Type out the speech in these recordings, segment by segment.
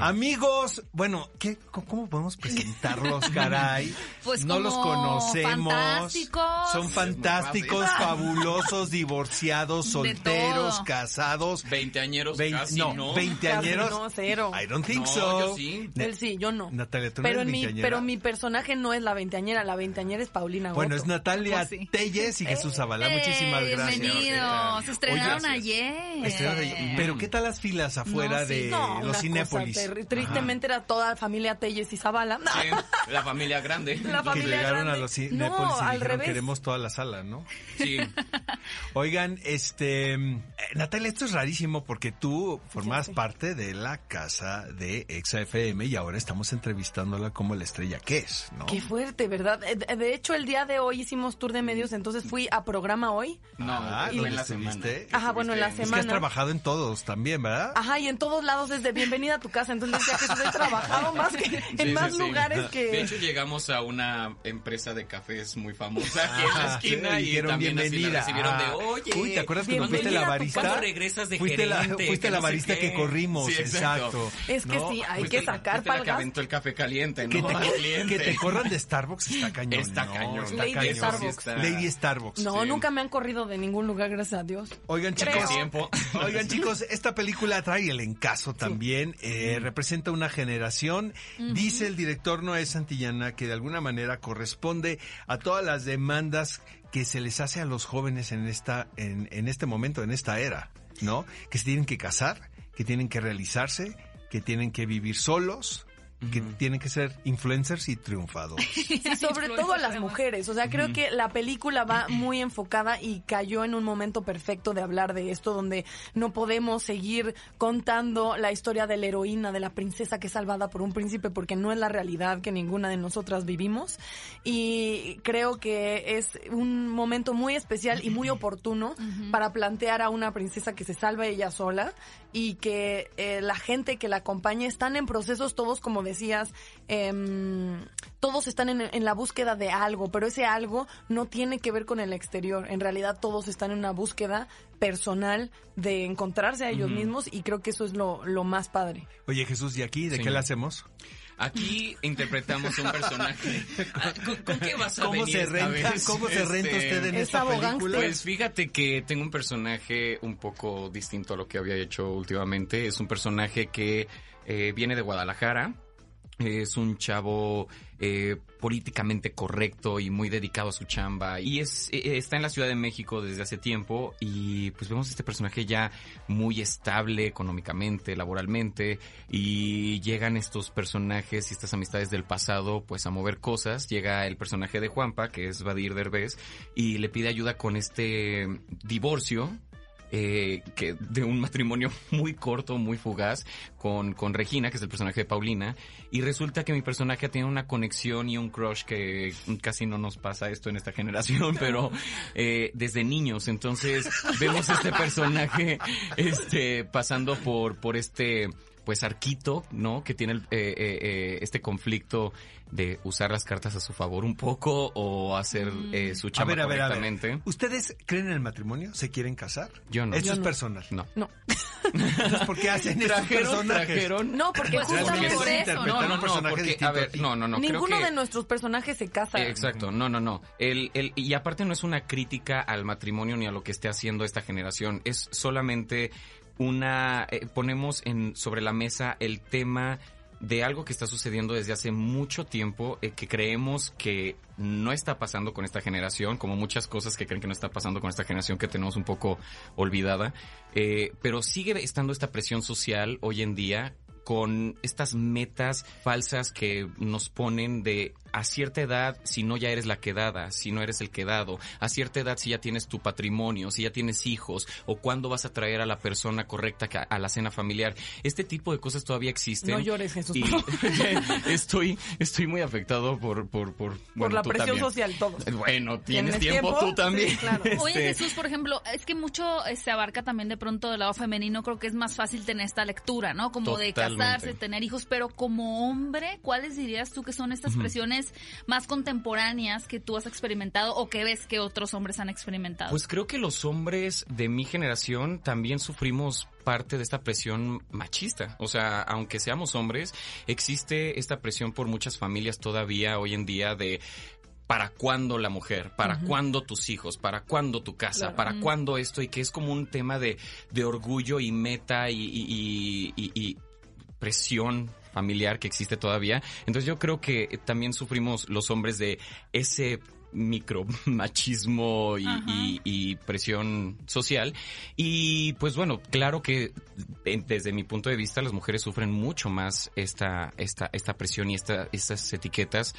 Amigos, bueno, ¿qué, ¿cómo podemos presentarlos, caray? Pues no los conocemos. fantásticos. Son fantásticos, fabulosos, divorciados, solteros, casados. Veinteañeros casi, no, ¿no? veinteañeros. No, cero. I don't think No, so. yo sí. Él sí, yo no. Natalia, tú no pero, eres mi, veinteañera? pero mi personaje no es la veinteañera, la veinteañera es Paulina Bueno, Goto. es Natalia Pues sí. Telles y Jesús Zavala. ¡Eh, Muchísimas gracias. Bienvenidos. Se estrenaron Oye, ayer. Estrenaron ayer. Pero ¿qué tal las filas afuera No, sí. de los Cinépolis? Tristemente era toda la familia Telles y Zavala. Sí, la familia grande. La Que familia llegaron grande. a los No, y al dijeron revés. queremos toda la sala, ¿no? Sí. Oigan, este, eh, Natalia, esto es rarísimo porque tú formabas sí. parte de la casa de Exa FM y ahora estamos entrevistándola como la estrella que es, ¿no? Qué fuerte, ¿verdad? Eh, De de hecho, el día de hoy hicimos tour de medios, entonces fui a programa hoy. No, Ah, ¿dónde en la semana. Ajá, bueno, en la Es que has semana. trabajado en todos también, ¿verdad? Ajá, y en todos lados desde bienvenida a tu casa. Entonces decía que he trabajado más que, en Sí, más sí, sí. lugares De que... hecho, llegamos a una empresa de cafés muy famosa aquí en la Ajá, esquina sí, y dijeron también así la bienvenida. recibieron de, oye. Uy, ¿te acuerdas cuando fuiste la barista? ¿Cuándo regresas de fuiste la, gerente? fuiste Que la no sé barista que corrimos, Sí, exacto. Es que ¿no? sí, hay Fuiste que la- sacar fuiste la que aventó el café caliente, Que ¿no? te, que te corran de Starbucks está cañón. Está ¿no? cañón. Está Lady cañón. Starbucks. Lady Starbucks. No, Sí. nunca me han corrido de ningún lugar, gracias a Dios. Oigan Creo. chicos, Tiempo. oigan chicos, esta película trae el encaso también, eh, representa una generación. Dice el director Noé Santillana que de alguna manera corresponde a todas las demandas que se les hace a los jóvenes en esta, en, en este momento, en esta era, ¿no? Que se tienen que casar, que tienen que realizarse, que tienen que vivir solos, que tienen que ser influencers y triunfadores. Sí, sobre todo las mujeres. O sea, creo que la película va muy enfocada y cayó en un momento perfecto de hablar de esto, donde no podemos seguir contando la historia de la heroína, de la princesa que es salvada por un príncipe, porque no es la realidad que ninguna de nosotras vivimos. Y creo que es un momento muy especial y muy oportuno para plantear a una princesa que se salva ella sola y que eh, la gente que la acompaña están en procesos todos, como decías, em, todos están en, en la búsqueda de algo, pero ese algo no tiene que ver con el exterior. En realidad todos están en una búsqueda personal de encontrarse a ellos mismos y creo que eso es lo, lo más padre. Oye Jesús, ¿y aquí de Sí. qué la hacemos? Aquí interpretamos un personaje. Ah, ¿Con, con qué vas a ¿Cómo venir se esta renta, vez? cómo se renta Este, usted en Es esta? Pues fíjate que tengo un personaje un poco distinto a lo que había hecho últimamente. Es un personaje que eh, viene de Guadalajara. Es un chavo eh, políticamente correcto y muy dedicado a su chamba. Y es eh, está en la Ciudad de México desde hace tiempo. Y pues vemos este personaje ya muy estable económicamente, laboralmente. Y llegan estos personajes y estas amistades del pasado pues a mover cosas. Llega el personaje de Juanpa, que es Vadir Derbez, y le pide ayuda con este divorcio eh, que de un matrimonio muy corto, muy fugaz, con, con Regina, que es el personaje de Paulina, y resulta que mi personaje tiene una conexión y un crush que casi no nos pasa esto en esta generación, pero eh, desde niños, entonces vemos este personaje este pasando por, por este pues arquito, ¿no? Que tiene el, eh, eh, eh, este conflicto de usar las cartas a su favor un poco o hacer eh, su A chamba ver, a ver, a ver. ¿Ustedes creen en el matrimonio? ¿Se quieren casar? Yo no. Esto Yo es no. personal. No. No. Entonces, ¿por qué hacen Trajeron, personajes? trajeron. No, porque justamente por se eso, ¿no? No, no, porque, a ver, no, no, no, ninguno creo que... de nuestros personajes se casa. Exacto, no, no, no. El, el, y aparte no es una crítica al matrimonio ni a lo que esté haciendo esta generación, es solamente una... eh, ponemos sobre la mesa el tema de algo que está sucediendo desde hace mucho tiempo, eh, que creemos que no está pasando con esta generación, como muchas cosas que creen que no está pasando con esta generación que tenemos un poco olvidada, eh, pero sigue estando esta presión social hoy en día con estas metas falsas que nos ponen de a cierta edad, si no ya eres la quedada, si no eres el quedado, a cierta edad si ya tienes tu patrimonio, si ya tienes hijos, o cuándo vas a traer a la persona correcta a la cena familiar. Este tipo de cosas todavía existen. No llores, Jesús, Y estoy, estoy muy afectado por, por, por, Por bueno, la presión también. social, todos. Bueno, tienes ¿Tienes tiempo, tiempo? tú también. Sí, claro. Oye, Este, Jesús, por ejemplo, es que mucho eh, se abarca también de pronto del lado femenino. Creo que es más fácil tener esta lectura, ¿no? Como de casarse, tener hijos. Pero como hombre, ¿cuáles dirías tú que son estas presiones más contemporáneas que tú has experimentado o que ves que otros hombres han experimentado? Pues creo que los hombres de mi generación también sufrimos parte de esta presión machista. O sea, aunque seamos hombres, existe esta presión por muchas familias todavía hoy en día de ¿Para cuándo la mujer? ¿Para cuándo tus hijos? ¿Para cuándo tu casa? Claro. ¿Para cuándo esto? Y que es como un tema de, de orgullo y meta y, y- y- y- y presión familiar que existe todavía. Entonces yo creo que también sufrimos los hombres de ese micro machismo y, Ajá. y- y presión social. Y pues bueno, claro que eh, desde mi punto de vista las mujeres sufren mucho más esta, esta, esta presión y esta, estas etiquetas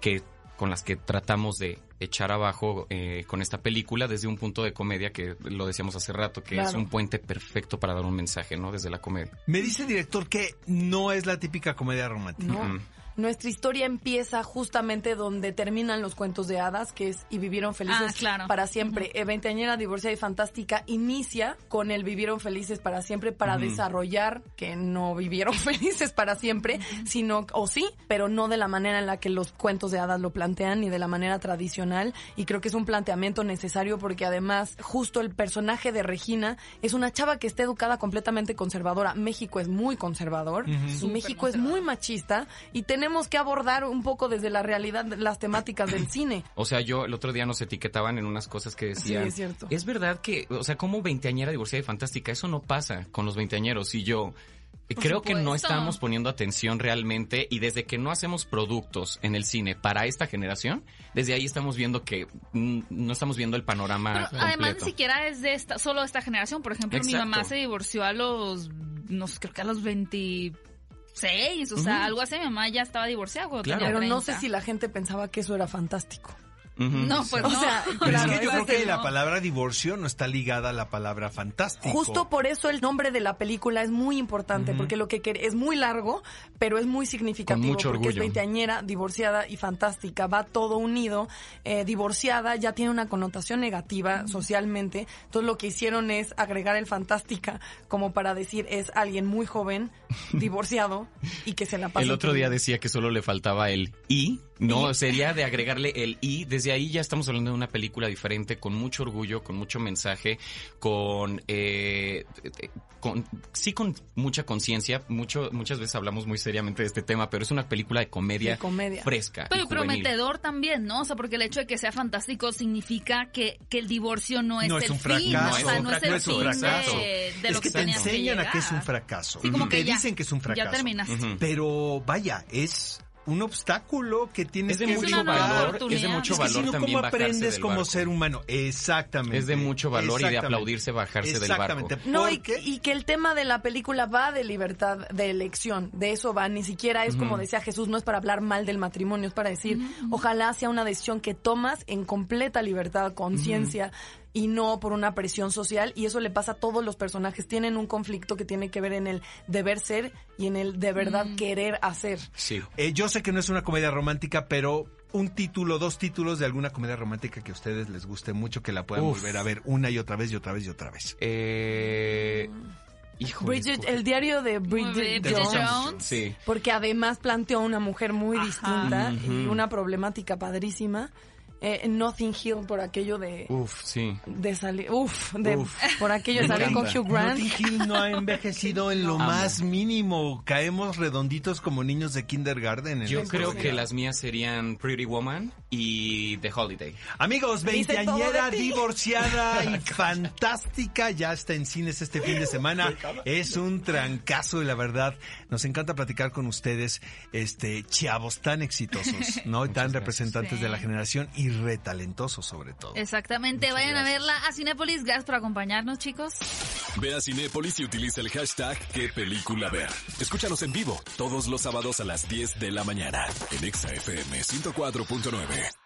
que con las que tratamos de echar abajo eh, con esta película desde un punto de comedia que lo decíamos hace rato, que es un puente perfecto para dar un mensaje, ¿no? Desde la comedia. Me dice el director que no es la típica comedia romántica. No. Mm. Nuestra historia empieza justamente donde terminan los cuentos de hadas, que es Y vivieron felices Ah, claro. para siempre. Eh, Veinteañera, divorciada y fantástica inicia con el Vivieron felices para siempre para desarrollar que no vivieron felices para siempre, sino, o sí, pero no de la manera en la que los cuentos de hadas lo plantean ni de la manera tradicional. Y creo que es un planteamiento necesario porque además justo el personaje de Regina es una chava que está educada completamente conservadora. México es muy conservador. México es muy machista y tenemos que abordar un poco desde la realidad las temáticas del cine. O sea, yo el otro día nos etiquetaban en unas cosas que decían. Sí, es cierto. verdad que, o sea, como veinteañera divorciada y fantástica, eso no pasa con los veinteañeros. Y yo eh, creo que no estamos poniendo atención realmente. Y desde que no hacemos productos en el cine para esta generación, desde ahí estamos viendo que mm, no estamos viendo el panorama Pero completo. además ni siquiera es de esta, solo esta generación. Por ejemplo, mi mamá se divorció a los, no sé, creo que a los 26, o sea, algo así. Mi mamá ya estaba divorciada Claro. tenía Pero no 30. sé si la gente pensaba que eso era fantástico. No, pues O no. sea, Pero Claro, es que yo creo que la palabra divorcio no está ligada a la palabra fantástico. Justo por eso el nombre de la película es muy importante, porque lo que es muy largo, pero es muy significativo. Con mucho porque es veinteañera, divorciada y fantástica. Va todo unido. Eh, divorciada ya tiene una connotación negativa socialmente. Entonces lo que hicieron es agregar el fantástica como para decir es alguien muy joven, divorciado y que se la pasa. El otro día decía que solo le faltaba el i. No, sería de agregarle el i. Desde ahí ya estamos hablando de una película diferente, con mucho orgullo, con mucho mensaje, con, eh, con sí con mucha conciencia. Mucho, muchas veces hablamos muy seriamente de este tema, pero es una película de comedia, De comedia. fresca. y Pero juvenil. prometedor también, ¿no? O sea, porque el hecho de que sea fantástico significa que, que el divorcio no es, No el es un fin, fracaso. o sea, no es el No es un fin fracaso. de, de es lo que que, te tenías enseñan a que es un fracaso. Sí, como te que ya, dicen que es un fracaso. Ya terminaste. Pero vaya, es un obstáculo que tienes Es de que mucho valor, es de mucho Es que si valor no, también ¿cómo aprendes del como ser humano? Exactamente. Es de mucho valor y de aplaudirse bajarse del barco. Exactamente. No, y, y que el tema de la película va de libertad de elección, de eso va, ni siquiera es como decía Jesús, no es para hablar mal del matrimonio, es para decir, ojalá sea una decisión que tomas en completa libertad, conciencia y no por una presión social y eso le pasa a todos los personajes, tienen un conflicto que tiene que ver en el deber ser y en el de verdad querer hacer. Sí. Eh, yo sé que no es una comedia romántica, pero un título, dos títulos de alguna comedia romántica que a ustedes les guste mucho, que la puedan Uf. volver a ver una y otra vez y otra vez y otra vez. Eh, híjole, Bridget, el diario de Bridget, Bridget Jones. Jones. Sí. porque además planteó a una mujer muy Ajá. distinta y una problemática padrísima. Eh, Nothing Hill por aquello de, Uf, sí. de salir, uf, de, Uf. por aquello de salir con. Hugh Grant. Notting Hill no ha envejecido en lo Amo. más mínimo. Caemos redonditos como niños de kindergarten. en Yo creo que las mías serían Pretty Woman y The Holiday. Amigos, veinteañera, divorciada y fantástica, ya está en cines este fin de semana. Es un trancazo y la verdad, nos encanta platicar con ustedes, este, chavos tan exitosos, ¿no? Y tan gracias. representantes Sí. de la generación y retalentosos sobre todo. Exactamente, Muchas vayan a verla a Cinépolis. Gracias por acompañarnos, chicos. Ve a Cinépolis y utiliza el hashtag qué película ver. Escúchanos en vivo todos los sábados a las 10 de la mañana en ExaFM 104.9.